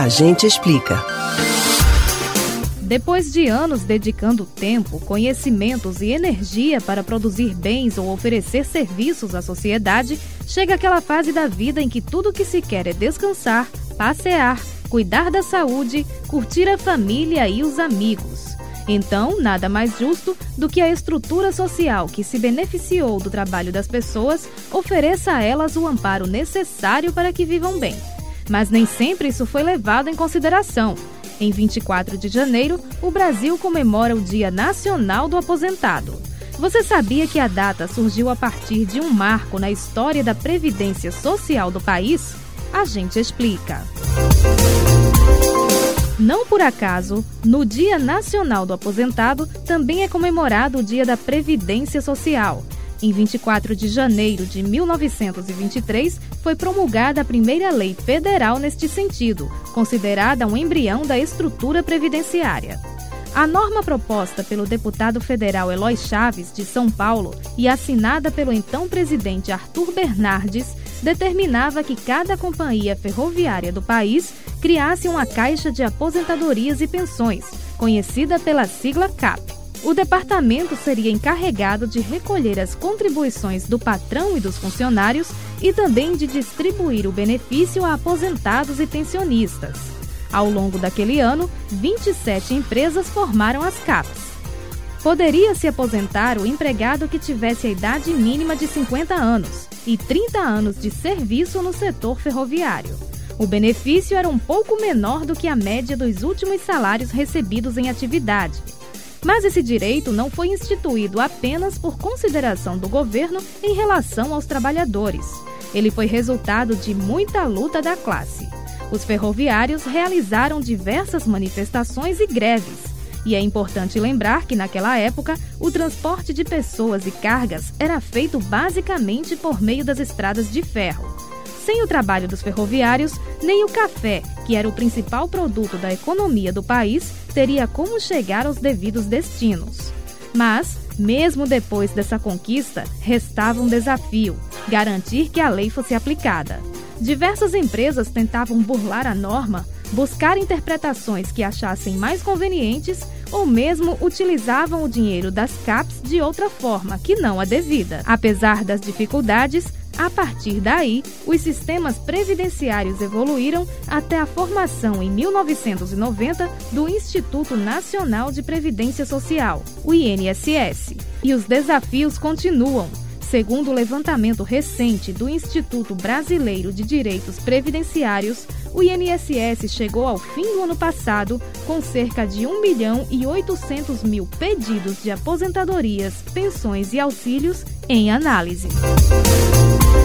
A gente explica. Depois de anos dedicando tempo, conhecimentos e energia para produzir bens ou oferecer serviços à sociedade, chega aquela fase da vida em que tudo que se quer é descansar, passear, cuidar da saúde, curtir a família e os amigos. Então, nada mais justo do que a estrutura social que se beneficiou do trabalho das pessoas ofereça a elas o amparo necessário para que vivam bem. Mas nem sempre isso foi levado em consideração. Em 24 de janeiro, o Brasil comemora o Dia Nacional do Aposentado. Você sabia que a data surgiu a partir de um marco na história da previdência social do país? A gente explica. Não por acaso, no Dia Nacional do Aposentado também é comemorado o Dia da Previdência Social. Em 24 de janeiro de 1923, foi promulgada a primeira lei federal neste sentido, considerada um embrião da estrutura previdenciária. A norma proposta pelo deputado federal Eloy Chaves, de São Paulo, e assinada pelo então presidente Arthur Bernardes, determinava que cada companhia ferroviária do país criasse uma caixa de aposentadorias e pensões, conhecida pela sigla CAP. O departamento seria encarregado de recolher as contribuições do patrão e dos funcionários e também de distribuir o benefício a aposentados e pensionistas. Ao longo daquele ano, 27 empresas formaram as CAPs. Poderia se aposentar o empregado que tivesse a idade mínima de 50 anos e 30 anos de serviço no setor ferroviário. O benefício era um pouco menor do que a média dos últimos salários recebidos em atividade mas esse direito não foi instituído apenas por consideração do governo em relação aos trabalhadores. Ele foi resultado de muita luta da classe. Os ferroviários realizaram diversas manifestações e greves. E é importante lembrar que, naquela época, o transporte de pessoas e cargas era feito basicamente por meio das estradas de ferro. Sem o trabalho dos ferroviários, nem o café, que era o principal produto da economia do país, teria como chegar aos devidos destinos. Mas, mesmo depois dessa conquista, restava um desafio: garantir que a lei fosse aplicada. Diversas empresas tentavam burlar a norma, buscar interpretações que achassem mais convenientes ou mesmo utilizavam o dinheiro das CAPs de outra forma que não a devida. Apesar das dificuldades, a partir daí, os sistemas previdenciários evoluíram até a formação em 1990 do Instituto Nacional de Previdência Social, o INSS. E os desafios continuam. Segundo o levantamento recente do Instituto Brasileiro de Direitos Previdenciários, o INSS chegou ao fim do ano passado com cerca de 1 milhão e 800 mil pedidos de aposentadorias, pensões e auxílios em análise.